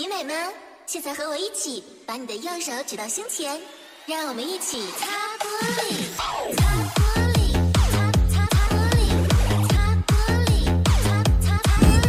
集美们，现在和我一起把你的右手举到胸前，让我们一起擦玻璃。擦玻璃。擦擦擦玻璃。擦玻璃。擦擦擦玻璃。